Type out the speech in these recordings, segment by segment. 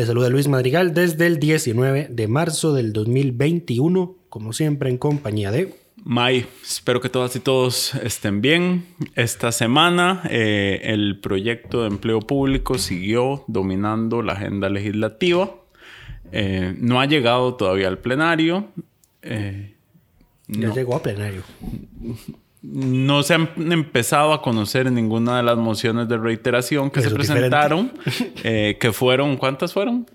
Les saluda Luis Madrigal desde el 19 de marzo del 2021, como siempre en compañía de... May, espero que todas y todos estén bien. Esta semana eh, el proyecto de empleo público siguió dominando la agenda legislativa. Eh, no ha llegado todavía al plenario. Eh, Ya no, llegó a plenario. No se han empezado a conocer ninguna de las mociones de reiteración que Eso se presentaron, eh, que fueron, ¿cuántas fueron?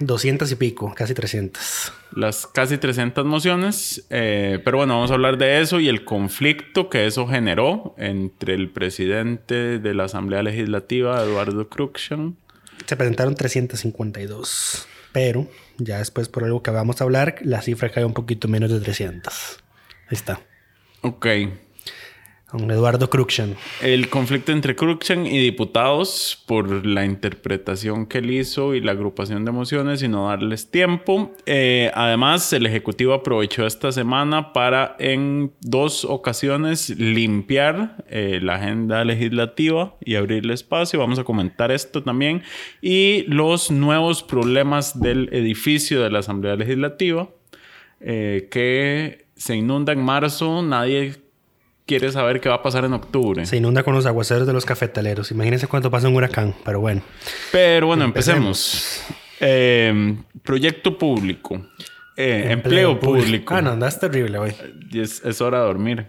200 y pico, casi 300. Las casi 300 mociones, eh, pero bueno, vamos a hablar de eso y el conflicto que eso generó entre el presidente de la Asamblea Legislativa, Eduardo Cruikshank, Se presentaron 352, pero ya después por algo que vamos a hablar, la cifra cae un poquito menos de 300. Ahí está. Ok. Con Eduardo Cruxan. El conflicto entre Cruikshank y diputados por la interpretación que él hizo y la agrupación de mociones y no darles tiempo. Eh, además, el Ejecutivo aprovechó esta semana para en dos ocasiones limpiar eh, la agenda legislativa y abrirle espacio. Vamos a comentar esto también. Y los nuevos problemas del edificio de la Asamblea Legislativa eh, que se inunda en marzo. Nadie quiere saber qué va a pasar en octubre. Se inunda con los aguaceros de los cafetaleros. Imagínense cuánto pasa un huracán, pero bueno. Pero bueno, empecemos. Eh, proyecto público. Eh, empleo, público. Ah, no, andas terrible hoy. Es, es hora de dormir.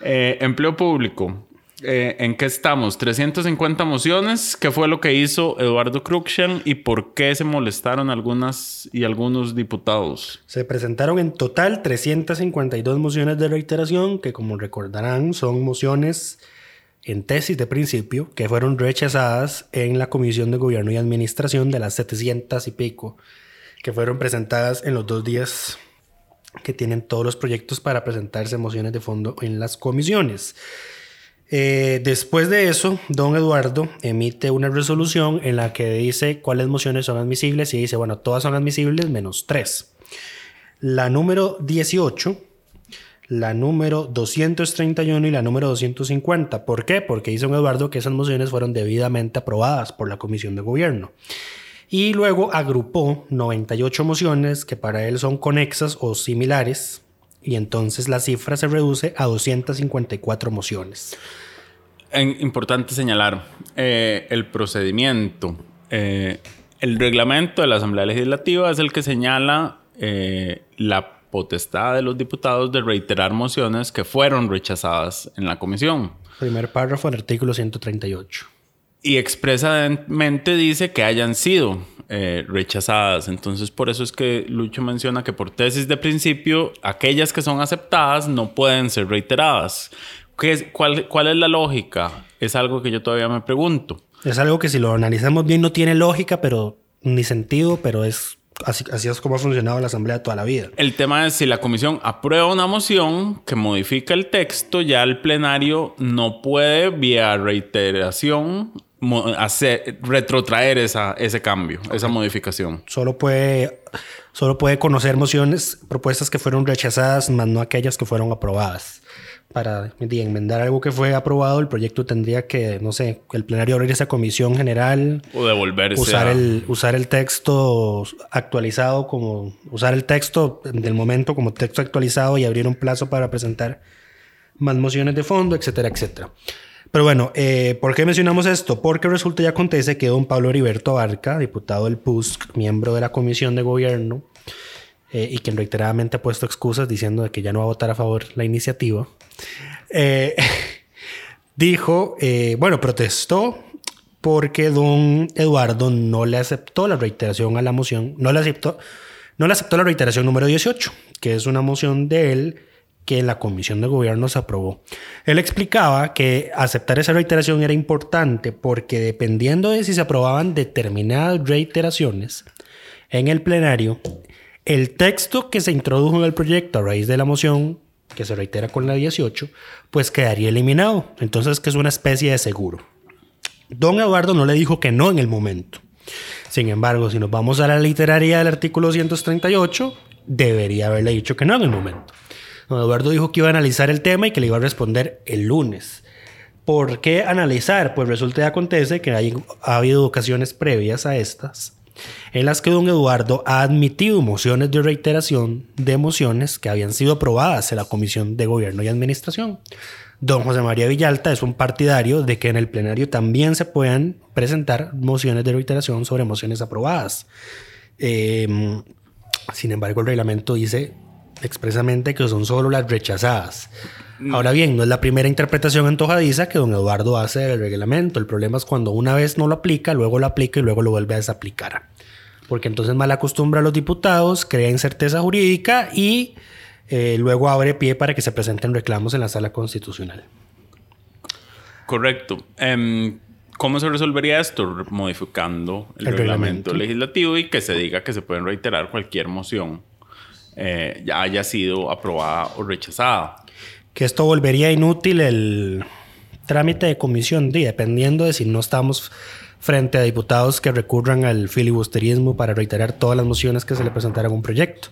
Eh, empleo público. Eh, ¿En qué estamos? 350 mociones. ¿Qué fue lo que hizo Eduardo Cruikshank y por qué se molestaron algunas y algunos diputados? Se presentaron en total 352 mociones de reiteración, que como recordarán son mociones en tesis de principio que fueron rechazadas en la Comisión de Gobierno y Administración de las 700 y pico que fueron presentadas en los dos días que tienen todos los proyectos para presentarse mociones de fondo en las comisiones. Eh, después de eso, don Eduardo emite una resolución en la que dice cuáles mociones son admisibles y dice, bueno, todas son admisibles menos tres. La número 18, la número 231 y la número 250. ¿Por qué? Porque dice don Eduardo que esas mociones fueron debidamente aprobadas por la Comisión de Gobierno. Y luego agrupó 98 mociones que para él son conexas o similares. Y entonces la cifra se reduce a 254 mociones. En- importante señalar eh, el procedimiento. Eh, el reglamento de la Asamblea Legislativa es el que señala eh, la potestad de los diputados de reiterar mociones que fueron rechazadas en la comisión. Primer párrafo del artículo 138. Y expresamente dice que hayan sido eh, rechazadas. Entonces, por eso es que Lucho menciona que por tesis de principio, aquellas que son aceptadas no pueden ser reiteradas. ¿Qué es- cuál, ¿Cuál es la lógica? Es algo que yo todavía me pregunto. Es algo que si lo analizamos bien no tiene lógica, pero ni sentido, pero es así, así es como ha funcionado la Asamblea toda la vida. El tema es si la comisión aprueba una moción que modifica el texto, ya el plenario no puede, vía reiteración, hacer, retrotraer esa, ese cambio, esa modificación. Solo puede, solo puede conocer mociones, propuestas que fueron rechazadas, más no aquellas que fueron aprobadas. Para enmendar algo que fue aprobado, el proyecto tendría que, no sé, el plenario abrir esa comisión general, O devolverse usar a- el, usar el texto actualizado como, usar el texto del momento como texto actualizado y abrir un plazo para presentar más mociones de fondo, etcétera, etcétera. Pero bueno, eh, ¿por qué mencionamos esto? Porque resulta y acontece que don Pablo Heriberto Barca, diputado del PUSC, miembro de la Comisión de Gobierno, eh, y quien reiteradamente ha puesto excusas diciendo que ya no va a votar a favor la iniciativa, eh, dijo, eh, bueno, protestó porque don Eduardo no le aceptó la reiteración a la moción, no le aceptó, no le aceptó la reiteración número 18, que es una moción de él que la comisión de gobierno se aprobó. Él explicaba que aceptar esa reiteración era importante porque dependiendo de si se aprobaban determinadas reiteraciones en el plenario, el texto que se introdujo en el proyecto a raíz de la moción que se reitera con la 18, pues quedaría eliminado. Entonces, que es una especie de seguro. Don Eduardo no le dijo que no en el momento. Sin embargo, si nos vamos a la literaria del artículo 138, debería haberle dicho que no en el momento. Don Eduardo dijo que iba a analizar el tema y que le iba a responder el lunes. ¿Por qué analizar? Pues resulta y acontece que hay, ha habido ocasiones previas a estas en las que don Eduardo ha admitido mociones de reiteración de mociones que habían sido aprobadas en la Comisión de Gobierno y Administración. Don José María Villalta es un partidario de que en el plenario también se puedan presentar mociones de reiteración sobre mociones aprobadas. Eh, sin embargo, el reglamento dice expresamente que son solo las rechazadas. Ahora bien, no es la primera interpretación antojadiza que don Eduardo hace del reglamento. El problema es cuando una vez no lo aplica, luego lo aplica y luego lo vuelve a desaplicar. Porque entonces mal acostumbra a los diputados, crea incerteza jurídica y eh, luego abre pie para que se presenten reclamos en la sala constitucional. Correcto. Em, ¿Cómo se resolvería esto? Modificando el, El reglamento. reglamento. legislativo y que se diga que se pueden reiterar cualquier moción eh, ya haya sido aprobada o rechazada. Que esto volvería inútil el trámite de comisión, di, dependiendo de si no estamos frente a diputados que recurran al filibusterismo para reiterar todas las mociones que se le presentaran a un proyecto.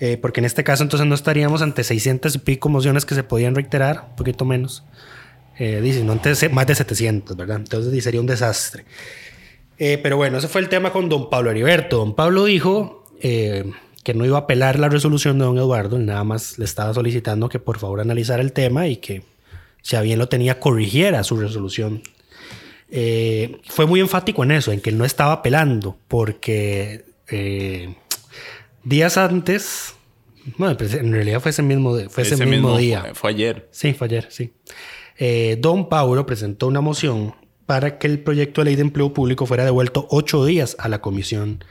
Eh, porque en este caso entonces no estaríamos ante 600 y pico mociones que se podían reiterar, un poquito menos. Eh, dice, no antes más de 700, ¿verdad? Entonces sería un desastre. Eh, pero bueno, ese fue el tema con don Pablo Heriberto. Don Pablo dijo eh, que no iba a apelar la resolución de don Eduardo, nada más le estaba solicitando que por favor analizara el tema y que si a bien lo tenía corrigiera su resolución. Eh, fue muy enfático en eso, en que él no estaba apelando, porque eh, días antes, bueno, pues, en realidad fue ese mismo, fue ese mismo, día. Fue, fue ayer. Sí, fue ayer, sí. Eh, don Paulo presentó una moción para que el proyecto de ley de empleo público fuera devuelto ocho días a la Comisión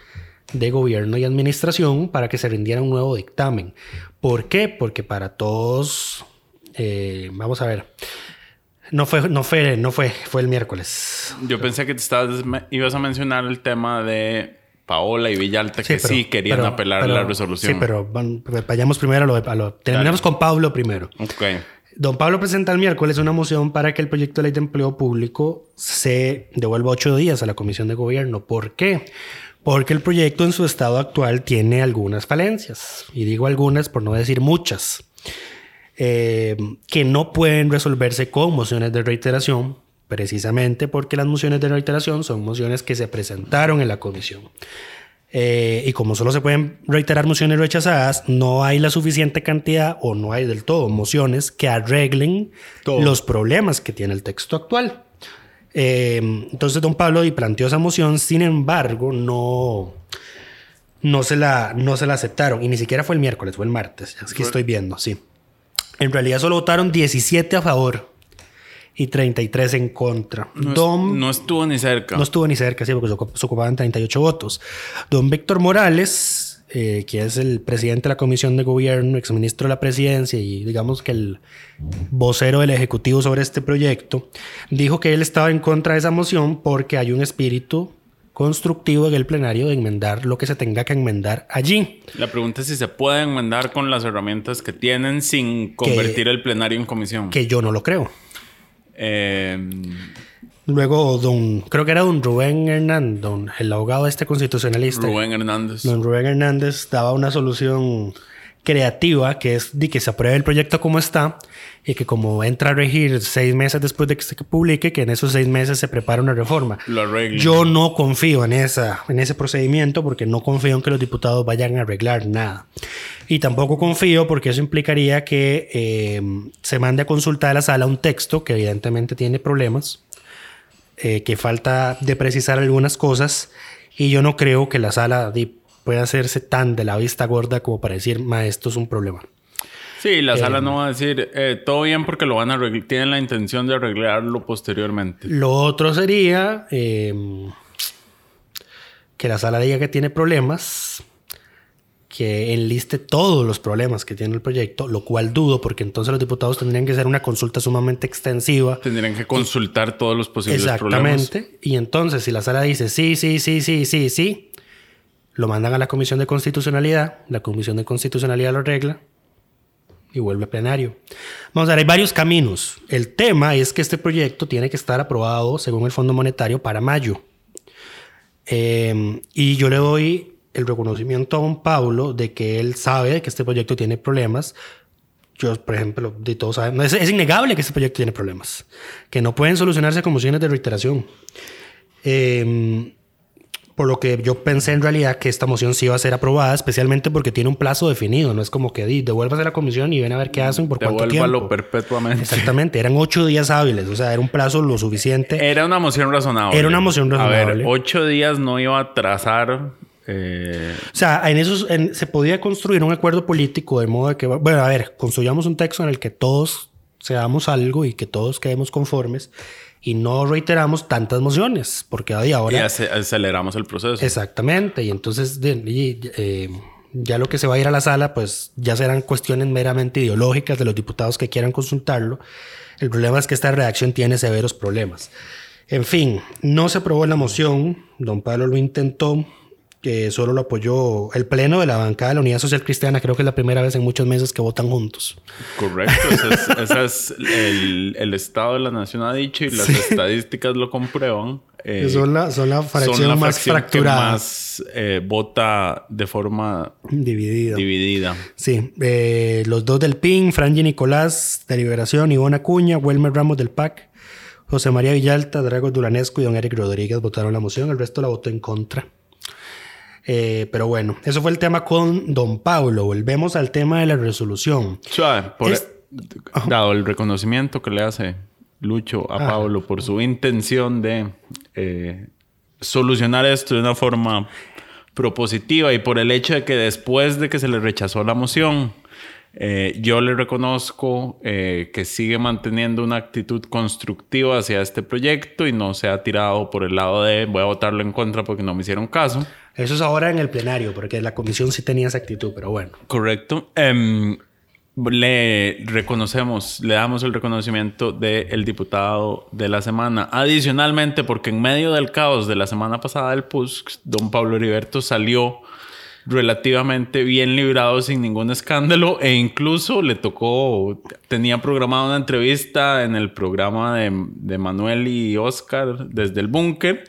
de Gobierno y Administración para que se rindiera un nuevo dictamen. ¿Por qué? Porque para todos, eh, vamos a ver, no fue, no fue, no fue, fue el miércoles. Yo pensé que te estabas, ibas a mencionar el tema de Paola y Villalta, que pero- sí querían pero- apelar pero- la resolución. Sí, pero van- vayamos primero a lo, a lo- terminamos con Pablo primero. Ok. Don Pablo presenta el miércoles una moción para que el proyecto de ley de empleo público se devuelva ocho días a la Comisión de Gobierno. ¿Por qué? Porque el proyecto en su estado actual tiene algunas falencias. Y digo algunas por no decir muchas. eh, que no pueden resolverse con mociones de reiteración, precisamente porque las mociones de reiteración son mociones que se presentaron en la comisión. Eh, y como solo se pueden reiterar mociones rechazadas, no hay la suficiente cantidad o no hay del todo mociones que arreglen Todo. los problemas que tiene el texto actual. Eh, entonces don Pablo y planteó esa moción, sin embargo, no, no, se la, no se la aceptaron. Y ni siquiera fue el miércoles, fue el martes. Es que estoy viendo, sí. En realidad solo votaron 17 a favor y 33 en contra. No, Don- no estuvo ni cerca. no estuvo ni cerca, sí, porque se ocupaban 38 votos. Don Víctor Morales, eh, que es el presidente de la Comisión de Gobierno, exministro de la Presidencia y digamos que el vocero del Ejecutivo sobre este proyecto, dijo que él estaba en contra de esa moción porque hay un espíritu constructivo en el plenario de enmendar lo que se tenga que enmendar allí. La pregunta es si se puede enmendar con las herramientas que tienen sin convertir el plenario en comisión. Que yo no lo creo. Eh, Luego, don, creo que era don Rubén Hernández, don, el abogado este constitucionalista. Rubén Hernández. Don Rubén Hernández daba una solución creativa, que es de que se apruebe el proyecto como está y que como entra a regir seis meses después de que se publique, que en esos seis meses se prepara una reforma. Lo. Yo no confío en, esa, en ese procedimiento porque no confío en que los diputados vayan a arreglar nada. Y tampoco confío porque eso implicaría que eh, se mande a consultar a la sala un texto que evidentemente tiene problemas, eh, que falta de precisar algunas cosas y yo no creo que la sala di- pueda hacerse tan de la vista gorda como para decir, ma, esto es un problema. Sí, la sala Eh, no va a decir eh, todo bien porque lo van a arreglar. Tienen la intención de arreglarlo posteriormente. Lo otro sería eh, que la sala diga que tiene problemas, que enliste todos los problemas que tiene el proyecto, lo cual dudo porque entonces los diputados tendrían que hacer una consulta sumamente extensiva. Tendrían que consultar todos los posibles problemas. Exactamente. Y entonces si la sala dice sí, sí, sí, sí, sí, sí, lo mandan a la Comisión de Constitucionalidad, la Comisión de Constitucionalidad lo arregla y vuelve a plenario. Vamos a ver, hay varios caminos. El tema es que este proyecto tiene que estar aprobado según el Fondo Monetario para mayo. Eh, y yo le doy el reconocimiento a don Pablo de que él sabe que este proyecto tiene problemas. Yo, por ejemplo, de todos saben, es, es innegable que este proyecto tiene problemas, que no pueden solucionarse con mociones de reiteración. Eh, por lo que yo pensé en realidad que esta moción sí iba a ser aprobada, especialmente porque tiene un plazo definido. No es como que di, devuélvase a la comisión y ven a ver qué hacen por cuánto tiempo. perpetuamente. Exactamente, eran ocho días hábiles, o sea, era un plazo lo suficiente. Era una moción razonable. Era una moción A ver, razonable. ocho días no iba a trazar. Eh, O sea, en esos en- se podía construir un acuerdo político de modo de que, bueno, a ver, construyamos un texto en el que todos seamos algo y que todos quedemos conformes y no reiteramos tantas mociones, porque ahí y ahora... ace- aceleramos el proceso. Exactamente, y entonces y, eh, ya lo que se va a ir a la sala, pues ya serán cuestiones meramente ideológicas de los diputados que quieran consultarlo. El problema es que esta redacción tiene severos problemas. En fin, no se aprobó la moción, don Pablo lo intentó, que solo lo apoyó el pleno de la bancada de la Unidad Social Cristiana, creo que es la primera vez en muchos meses que votan juntos. Correcto. Ese es, ese es el, el Estado de la Nación ha dicho y las estadísticas lo comprueban. Eh, son, la, son la fracción son la más fracción fracturada, que más eh, vota de forma dividida. dividida. Sí, eh, los dos del PIN, Franji Nicolás de Liberación, Ivona Acuña, Welmer Ramos del PAC, José María Villalta, Drago Duranesco y don Eric Rodríguez votaron la moción, el resto la votó en contra. Eh, pero bueno, eso fue el tema con don Pablo. Volvemos al tema de la resolución. Suave, por- Es- dado el reconocimiento que le hace Lucho a Ah. Pablo por su intención de eh, solucionar esto de una forma propositiva y por el hecho de que después de que se le rechazó la moción, eh, yo le reconozco eh, que sigue manteniendo una actitud constructiva hacia este proyecto y no se ha tirado por el lado de voy a votarlo en contra porque no me hicieron caso. Eso es ahora en el plenario, porque la comisión sí tenía esa actitud, pero bueno. Correcto. Em, le reconocemos, le damos el reconocimiento del diputado de la semana. Adicionalmente, porque en medio del caos de la semana pasada del PUSC, don Pablo Heriberto salió relativamente bien librado sin ningún escándalo e incluso le tocó, tenía programada una entrevista en el programa de, de Manuel y Oscar desde el búnker.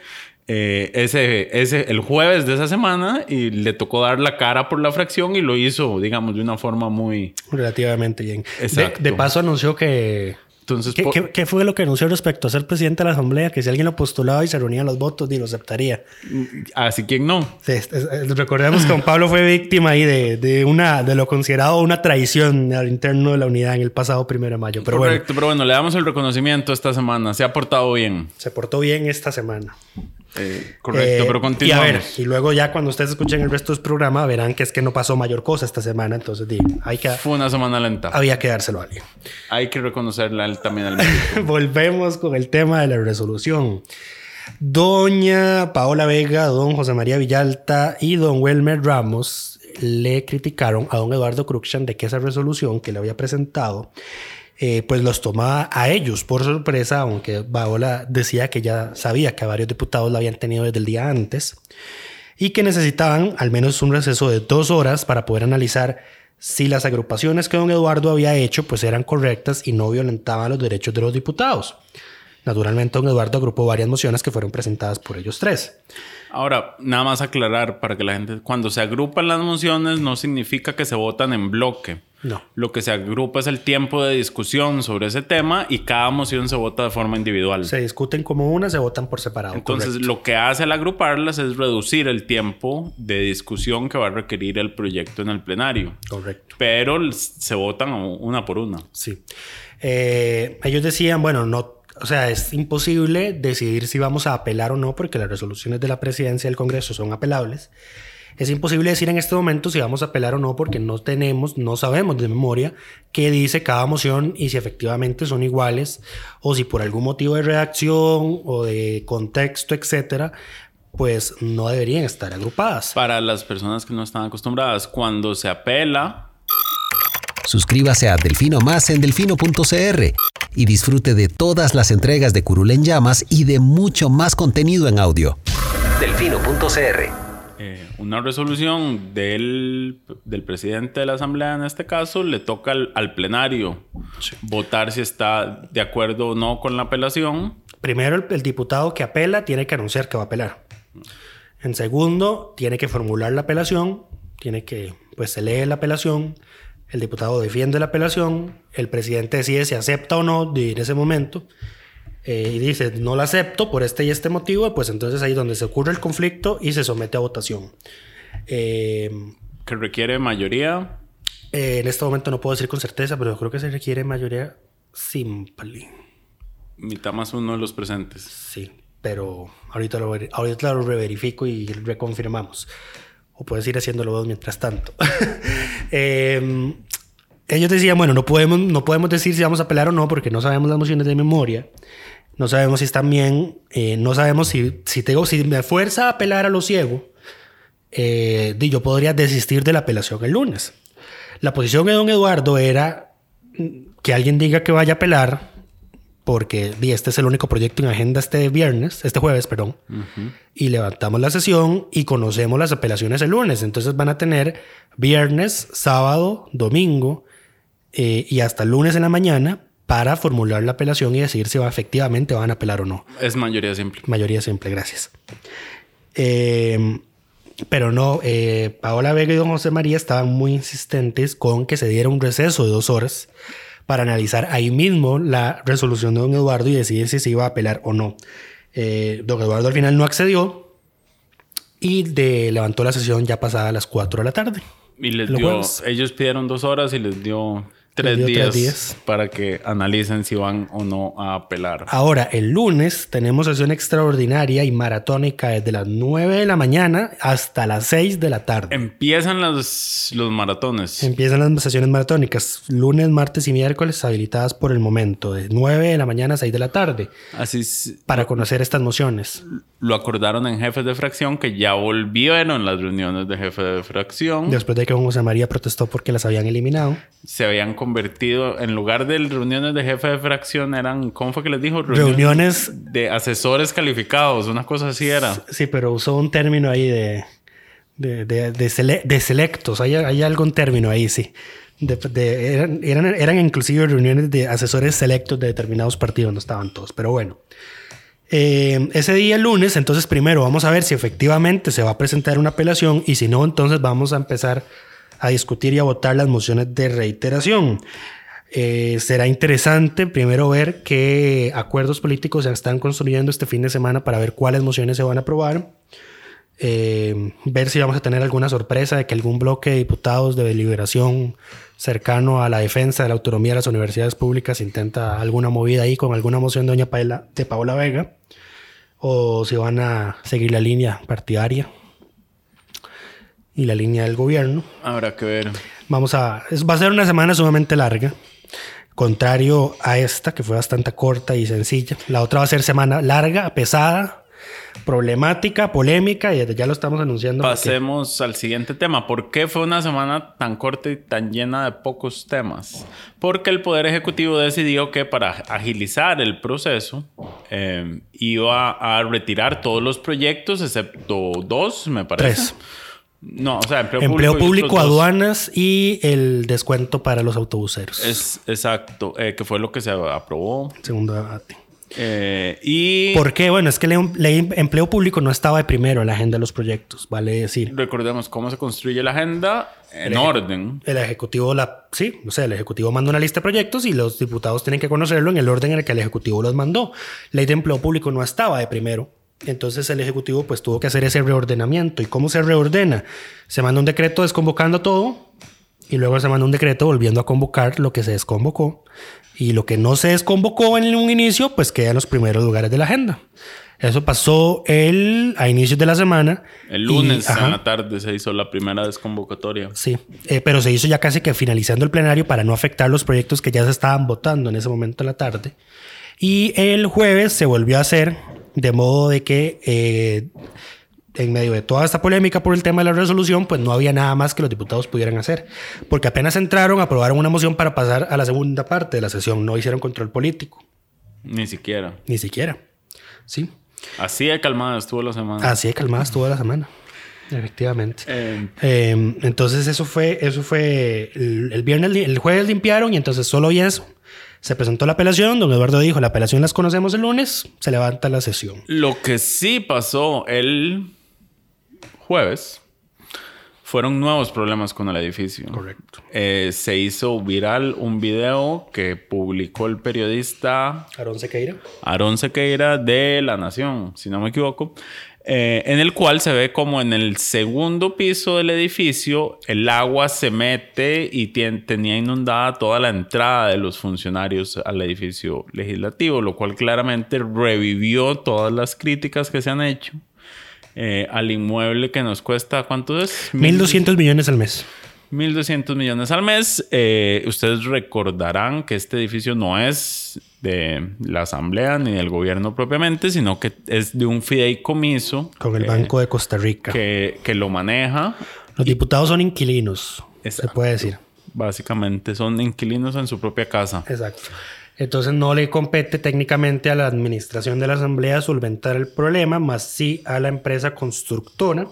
Eh, ese, ese, el jueves de esa semana y le tocó dar la cara por la fracción y lo hizo, digamos, de una forma muy... Relativamente bien. Exacto. de paso anunció que... Entonces, ¿Qué, por- qué- qué fue lo que anunció respecto a ser presidente de la Asamblea? Que si alguien lo postulaba y se reunían los votos, y lo aceptaría. así quien no. Sí, recordemos que don Pablo fue víctima ahí de, de, una, de lo considerado una traición al interno de la unidad en el pasado primero de mayo. Pero Correcto, pero bueno, le damos el reconocimiento esta semana. Se ha portado bien. bueno, se portó bien esta semana. Eh, correcto, Eh, pero Y a continuamos. ver, y luego ya cuando ustedes escuchen el resto del programa, verán que es que no pasó mayor cosa esta semana. Entonces, di, hay que, Fue una semana lenta. había que dárselo a alguien. Hay que reconocerle a él también al. Volvemos con el tema de la resolución. Doña Paola Vega, don José María Villalta y don Welmer Ramos le criticaron a don Eduardo Cruxan de que esa resolución que le había presentado, eh, pues los tomaba a ellos por sorpresa, aunque Paola decía que ya sabía que varios diputados la habían tenido desde el día antes y que necesitaban al menos un receso de dos horas para poder analizar si las agrupaciones que don Eduardo había hecho pues eran correctas y no violentaban los derechos de los diputados. Naturalmente, don Eduardo agrupó varias mociones que fueron presentadas por ellos tres. Ahora, nada más aclarar para que la gente, cuando se agrupan las mociones no significa que se votan en bloque. No. Lo que se agrupa es el tiempo de discusión sobre ese tema y cada moción se vota de forma individual. Se discuten como una, se votan por separado. Entonces, correcto. lo que hace al agruparlas es reducir el tiempo de discusión que va a requerir el proyecto en el plenario. Correcto. Pero se votan una por una. Sí. Eh, ellos decían, bueno, no, o sea, es imposible decidir si vamos a apelar o no, porque las resoluciones de la presidencia del Congreso son apelables. Es imposible decir en este momento si vamos a apelar o no, porque no tenemos, no sabemos de memoria qué dice cada moción y si efectivamente son iguales o si por algún motivo de redacción o de contexto, etcétera, pues no deberían estar agrupadas. Para las personas que no están acostumbradas, cuando se apela, Suscríbase a Delfino Más en delfino.cr y disfrute de todas las entregas de Curul en Llamas y de mucho más contenido en audio. Delfino.cr eh, una resolución del, del, presidente de la Asamblea, en este caso, le toca al, al plenario sí. votar si está de acuerdo o no con la apelación. Primero, el, el diputado que apela tiene que anunciar que va a apelar. En segundo, tiene que formular la apelación, tiene que, pues se lee la apelación, el diputado defiende la apelación, el presidente decide si acepta o no en ese momento eh, y dice no la acepto por este y este motivo, pues entonces ahí es donde se ocurre el conflicto y se somete a votación. Eh, ¿Que requiere mayoría? Eh, en este momento no puedo decir con certeza, pero creo que se requiere mayoría simple. Mitad más uno de los presentes. Sí, pero ahorita lo, ahorita lo reverifico y reconfirmamos. O puedes ir haciéndolo vos mientras tanto. eh, ellos decían, bueno, no podemos, no podemos decir si vamos a apelar o no porque no sabemos las mociones de memoria. No sabemos si están bien. Eh, no sabemos si, si, tengo, si me fuerza a apelar a lo ciego. Eh, yo podría desistir de la apelación el lunes. La posición de don Eduardo era que alguien diga que vaya a apelar porque este es el único proyecto en agenda este viernes, este jueves, perdón, uh -huh. y levantamos la sesión y conocemos las apelaciones el lunes. Entonces van a tener viernes, sábado, domingo eh, y hasta el lunes en la mañana para formular la apelación y decidir si va, efectivamente van a apelar o no. Es mayoría simple. Mayoría simple, gracias. Eh, pero no, eh, Paola Vega y don José María estaban muy insistentes con que se diera un receso de dos horas para analizar ahí mismo la resolución de don Eduardo y decidir si se iba a apelar o no. Eh, don Eduardo al final no accedió y de, levantó la sesión ya pasada a las 4 de la tarde. Y les dio, ellos pidieron dos horas y les dio Tres, días tres días para que analicen si van o no a apelar. Ahora, el lunes tenemos sesión extraordinaria y maratónica desde las 9 de la mañana hasta las 6 de la tarde. Empiezan los, los maratones. Empiezan las sesiones maratónicas. Lunes, martes y miércoles habilitadas por el momento, de 9 de la mañana a 6 de la tarde. Así es. Para conocer estas mociones. Lo acordaron en jefes de fracción que ya volvieron las reuniones de jefe de fracción. Después de que José María protestó porque las habían eliminado. Se habían convertido, en lugar de reuniones de jefe de fracción, eran, ¿cómo fue que les dijo? Reuniones, reuniones de asesores calificados, una cosa así era. Sí, pero usó un término ahí de, de, de, de, sele, de selectos, hay, hay algún término ahí, sí. Eran, eran, eran inclusive reuniones de asesores selectos de determinados partidos, no estaban todos, pero bueno. Eh, ese día, el lunes, entonces primero vamos a ver si efectivamente se va a presentar una apelación y si no, entonces vamos a empezar a discutir y a votar las mociones de reiteración. Eh, será interesante primero ver qué acuerdos políticos se están construyendo este fin de semana para ver cuáles mociones se van a aprobar. Eh, ver si vamos a tener alguna sorpresa de que algún bloque de diputados de deliberación cercano a la defensa de la autonomía de las universidades públicas intenta alguna movida ahí con alguna moción de doña Paola, de Paola Vega o si van a seguir la línea partidaria y la línea del gobierno. Habrá que ver. Vamos a... Es, va a ser una semana sumamente larga. Contrario a esta, que fue bastante corta y sencilla. La otra va a ser semana larga, pesada, problemática, polémica, y ya lo estamos anunciando. Pasemos porque... al siguiente tema. ¿Por qué fue una semana tan corta y tan llena de pocos temas? Porque el Poder Ejecutivo decidió que para agilizar el proceso eh, iba a retirar todos los proyectos, excepto dos, me parece. Tres. No, o sea, empleo, empleo público, público aduanas y el descuento para los autobuseros. Es exacto, eh, que fue lo que se aprobó. Segundo debate. Eh, y ¿Por qué? Bueno, es que ley, ley empleo público no estaba de primero en la agenda de los proyectos, vale decir. recordemos cómo se construye la agenda en El orden. El ejecutivo la sí, o sea, el ejecutivo manda una lista de proyectos y los diputados tienen que conocerlo en el orden en el que el ejecutivo los mandó. Ley de empleo público no estaba de primero. Entonces el ejecutivo pues tuvo que hacer ese reordenamiento. ¿Y cómo se reordena? Se manda un decreto desconvocando todo y luego se manda un decreto volviendo a convocar lo que se desconvocó. Y lo que no se desconvocó en un inicio, pues queda en los primeros lugares de la agenda. Eso pasó el, a inicios de la semana. El y- lunes ajá. en la tarde se hizo la primera desconvocatoria. Sí, eh, pero se hizo ya casi que finalizando el plenario para no afectar los proyectos que ya se estaban votando en ese momento de la tarde. Y el jueves se volvió a hacer de modo de que eh, en medio de toda esta polémica por el tema de la resolución, pues no había nada más que los diputados pudieran hacer. Porque apenas entraron, aprobaron una moción para pasar a la segunda parte de la sesión. No hicieron control político, Ni siquiera. ni siquiera. Sí, Así de calmada estuvo la semana. así de calmada estuvo la semana. Efectivamente. Eh, Eh, entonces eso fue, eso fue el, el viernes, el jueves limpiaron y entonces solo hoy eso. Se presentó la apelación, don Eduardo dijo, la apelación las conocemos el lunes, se levanta la sesión. Lo que sí pasó el jueves fueron nuevos problemas con el edificio. Correcto. Eh, se hizo viral un video que publicó el periodista Aarón Sequeira. Aarón Sequeira de La Nación, si no me equivoco, eh, en el cual se ve como en el segundo piso del edificio el agua se mete y tenía inundada toda la entrada de los funcionarios al edificio legislativo, lo cual claramente revivió todas las críticas que se han hecho eh, al inmueble que nos cuesta, ¿cuánto es? 1.200 millones al mes. 1.200 millones al mes. Eh, ustedes recordarán que este edificio no es de la Asamblea ni del gobierno propiamente, sino que es de un fideicomiso Con el Banco de Costa Rica. que, que lo maneja. Los diputados son inquilinos, se Exacto. puede decir. Básicamente son inquilinos en su propia casa. Exacto. Entonces no le compete técnicamente a la administración de la asamblea solventar el problema, más sí a la empresa constructora.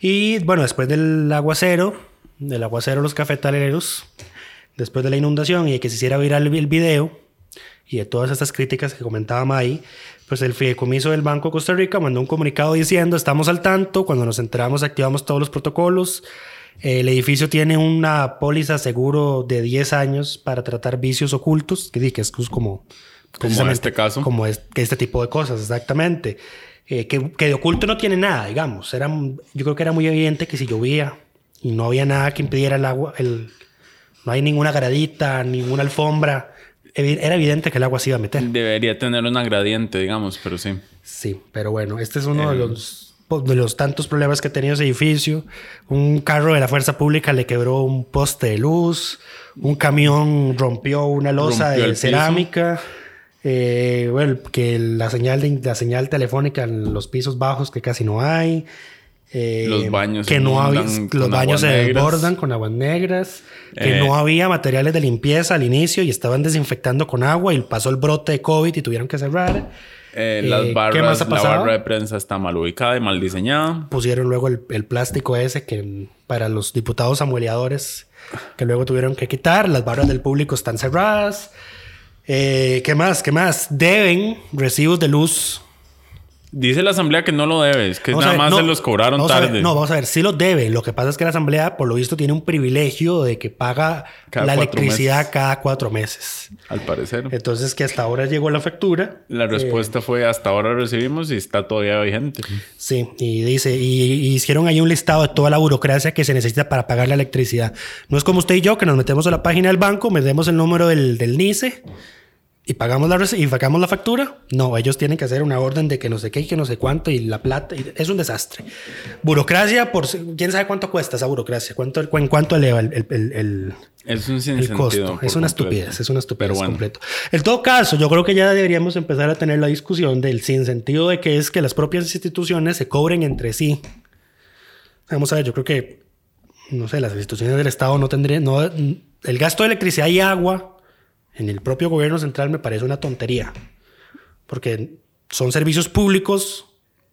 Y bueno, después del aguacero, del aguacero los cafetaleros, después de la inundación y de que se hiciera viral el video y de todas estas críticas que comentaba May, pues el fideicomiso del Banco de Costa Rica mandó un comunicado diciendo estamos al tanto, cuando nos enteramos activamos todos los protocolos, el edificio tiene una póliza seguro de 10 años para tratar vicios ocultos, que, que es como... Como precisamente este caso. Como es- que este tipo de cosas, exactamente. Eh, que, que de oculto no tiene nada, digamos. Era, yo creo que era muy evidente que si llovía y no había nada que impidiera el agua, el, no hay ninguna gradita, ninguna alfombra, era evidente que el agua se iba a meter. Debería tener una gradiente, digamos, pero sí. Sí, pero bueno, este es uno de los de los tantos problemas que ha tenido ese edificio. Un carro de la fuerza pública le quebró un poste de luz, un camión rompió una losa Rompió de cerámica. eh, bueno, que la señal, de, la señal telefónica en los pisos bajos que casi no hay. Eh, Los baños que se no había, los baños se negras. desbordan con aguas negras, que Eh. no había materiales de limpieza al inicio y estaban desinfectando con agua y pasó el brote de COVID y tuvieron que cerrar. Eh, Eh, las ¿qué barras, más ha la barra de prensa está mal ubicada y mal diseñada. pusieron luego el, el plástico ese que para los diputados amueleadores que luego tuvieron que quitar. Las barras del público están cerradas. Eh, ¿Qué más? ¿Qué más? Deben recibos de luz. Dice la asamblea que no lo debe, es que Vamos nada ver, más no, se los cobraron ver, tarde. no, vamos a ver, sí los debe. Lo que pasa es que la Asamblea, por lo visto, tiene un privilegio de que paga Cada la electricidad meses. cada cuatro meses. Al parecer. Entonces, que hasta ahora llegó la factura. La respuesta fue hasta ahora recibimos y está todavía vigente. Sí, y dice, y, y hicieron ahí un listado de toda la burocracia que se necesita para pagar la electricidad. No es como usted y yo que nos metemos a la página del banco, metemos el número del, del NICE y pagamos la y pagamos la factura. No, ellos tienen que hacer una orden de que no sé qué y que no sé cuánto y la plata. y es un desastre. Burocracia, por quién sabe cuánto cuesta esa burocracia, cuánto, en cuánto eleva el, el- el- el- Es un el costo. Es una completo. estupidez, es una estupidez bueno, completo. En todo caso, yo creo que ya deberíamos empezar a tener la discusión del sinsentido de que es que las propias instituciones se cobren entre sí. Vamos a ver, yo creo que, no sé, las instituciones del Estado no tendrían, no, el gasto de electricidad y agua en el propio gobierno central me parece una tontería, porque son servicios públicos.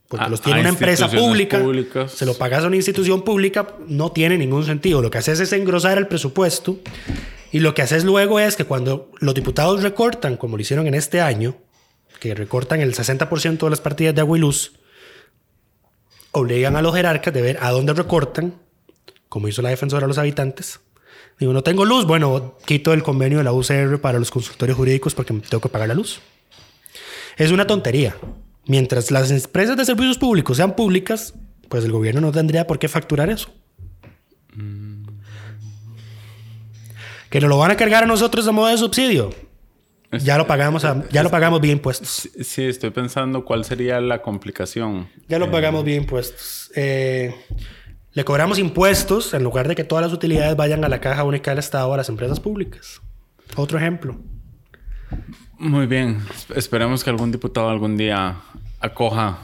Porque A- los tiene una empresa pública, públicas. se lo pagas a una institución pública, no tiene ningún sentido. Lo que haces es engrosar el presupuesto y lo que haces luego es que cuando los diputados recortan, como lo hicieron en este año, que recortan el 60% de las partidas de agua y luz, obligan a los jerarcas de ver a dónde recortan, como hizo la defensora de los habitantes. Digo, no tengo luz, bueno, quito el convenio de la UCR para los consultorios jurídicos porque tengo que pagar la luz. Es una tontería. Mientras las empresas de servicios públicos sean públicas, pues el gobierno no tendría por qué facturar eso. Que nos lo van a cargar a nosotros a modo de subsidio. Ya lo pagamos, a- ya lo pagamos bien impuestos. Sí, sí, estoy pensando cuál sería la complicación. Ya lo pagamos bien impuestos. Eh, le cobramos impuestos en lugar de que todas las utilidades vayan a la caja única del Estado a las empresas públicas. Otro ejemplo. Muy bien. Esperemos que algún diputado algún día acoja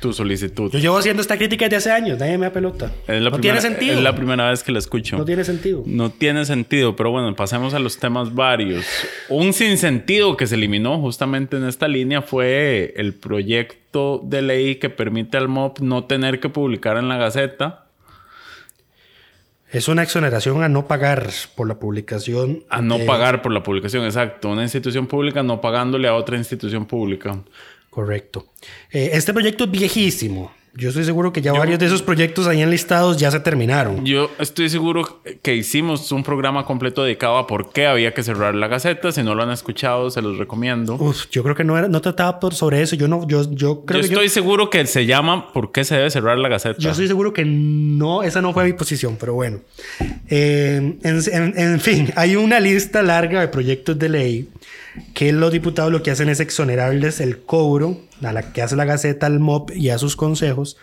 tu solicitud. Yo llevo haciendo esta crítica desde hace años, nadie me da pelota. Es la no primera- tiene sentido. Es la primera vez que la escucho. No tiene sentido. No tiene sentido, pero bueno, pasemos a los temas varios. Un sinsentido que se eliminó justamente en esta línea fue el proyecto de ley que permite al MOP no tener que publicar en la Gaceta. Es una exoneración a no pagar por la publicación. A no de- pagar por la publicación, exacto. Una institución pública no pagándole a otra institución pública. Correcto. Eh, este proyecto es viejísimo. Yo estoy seguro que ya varios de esos proyectos ahí enlistados ya se terminaron. Yo estoy seguro que hicimos un programa completo dedicado a por qué había que cerrar la Gaceta. Si no lo han escuchado, se los recomiendo. Uf, yo creo que no, era, no trataba por sobre eso. Yo no, yo, yo creo yo que estoy yo, seguro que se llama ¿Por qué se debe cerrar la Gaceta? yo estoy seguro que no, esa no fue mi posición, pero bueno. Eh, en, en- en fin, hay una lista larga de proyectos de ley que los diputados lo que hacen es exonerarles el cobro a la que hace la Gaceta al MOP y a sus consejos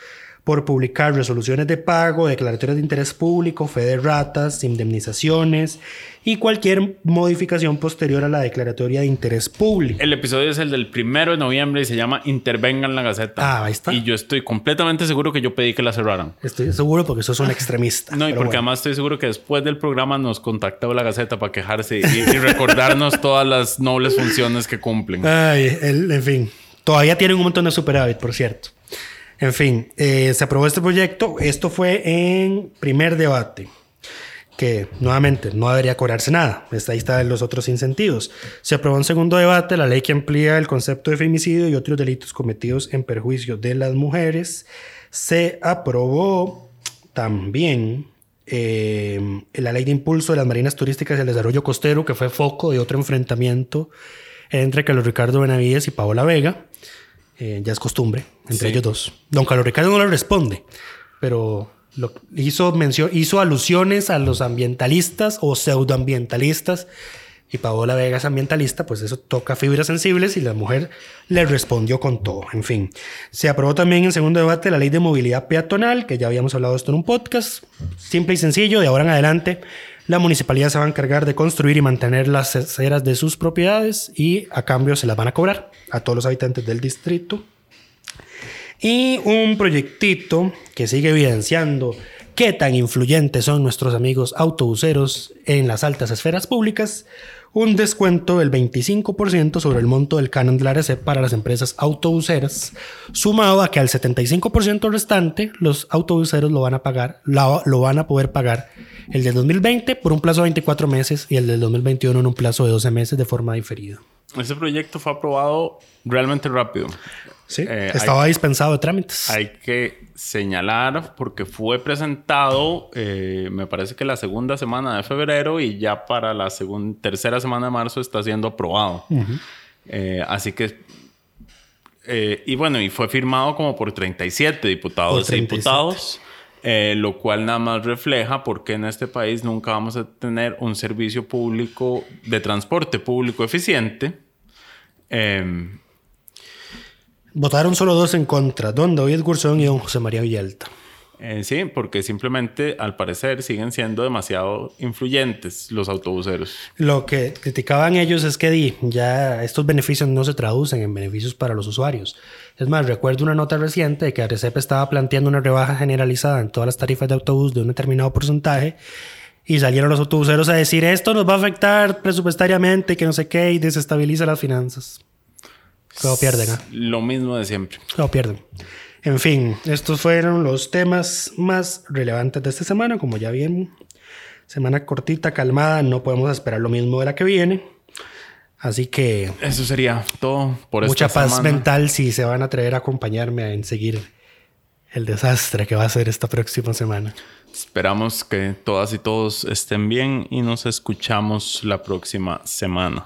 por publicar resoluciones de pago, declaratorias de interés público, fe de ratas, indemnizaciones y cualquier modificación posterior a la declaratoria de interés público. El episodio es el del primero de noviembre y se llama Intervengan la Gaceta. Ah, ahí está. Y yo estoy completamente seguro que yo pedí que la cerraran. Estoy seguro porque sos un extremista. No, y porque bueno. además estoy seguro que después del programa nos contactó la Gaceta para quejarse y, y recordarnos todas las nobles funciones que cumplen. Ay, el- en fin. Todavía tienen un montón de superávit, por cierto. En fin, eh, se aprobó este proyecto. Esto fue en primer debate. Que nuevamente no debería cobrarse nada. Ahí están los otros incentivos. Se aprobó en segundo debate la ley que amplía el concepto de femicidio y otros delitos cometidos en perjuicio de las mujeres. Se aprobó también eh, la ley de impulso de las marinas turísticas y el desarrollo costero, que fue foco de otro enfrentamiento entre Carlos Ricardo Benavides y Paola Vega. Eh, ya es costumbre entre Sí. ellos dos. Don Carlos Ricardo no le responde, pero lo, hizo, mención, hizo alusiones a los ambientalistas o pseudoambientalistas y Paola Vega es ambientalista, pues eso toca fibras sensibles y la mujer le respondió con todo. En fin, se aprobó también en segundo debate la ley de movilidad peatonal, que ya habíamos hablado de esto en un podcast. Simple y sencillo, de ahora en adelante la municipalidad se va a encargar de construir y mantener las aceras de sus propiedades y a cambio se las van a cobrar a todos los habitantes del distrito. Y un proyectito que sigue evidenciando qué tan influyentes son nuestros amigos autobuseros en las altas esferas públicas, un descuento del 25% sobre el monto del canon de la RC para las empresas autobuseras, sumado a que al 75% restante los autobuseros lo van a pagar, lo van a poder pagar el del 2020 por un plazo de 24 meses y el del 2021 en un plazo de 12 meses de forma diferida. Ese proyecto fue aprobado realmente rápido. Sí, Eh, estaba dispensado de trámites. Hay que señalar porque fue presentado, eh, me parece que la segunda semana de febrero y ya para la segunda, tercera semana de marzo está siendo aprobado. Eh, así que, eh, y bueno, y fue firmado como por 37 diputados Por y 37. diputados, eh, lo cual nada más refleja por qué en este país nunca vamos a tener un servicio público de transporte público eficiente. Eh, Votaron solo dos en contra, don David Gurzón y don José María Villalta. Eh, sí, porque simplemente al parecer siguen siendo demasiado influyentes los autobuseros. Lo que criticaban ellos es que di, ya estos beneficios no se traducen en beneficios para los usuarios. Es más, recuerdo una nota reciente de que Arrecep estaba planteando una rebaja generalizada en todas las tarifas de autobús de un determinado porcentaje y salieron los autobuseros a decir esto nos va a afectar presupuestariamente, que no sé qué, y desestabiliza las finanzas. Lo pierden, ¿ah? Lo mismo de siempre. Lo pierden. En fin, estos fueron los temas más relevantes de esta semana. Como ya vieron, semana cortita, calmada, no podemos esperar lo mismo de la que viene. Así que Eso sería todo por mucha esta paz semana. mental si se van a atrever a acompañarme en seguir el desastre que va a ser esta próxima semana. Esperamos que todas y todos estén bien y nos escuchamos la próxima semana.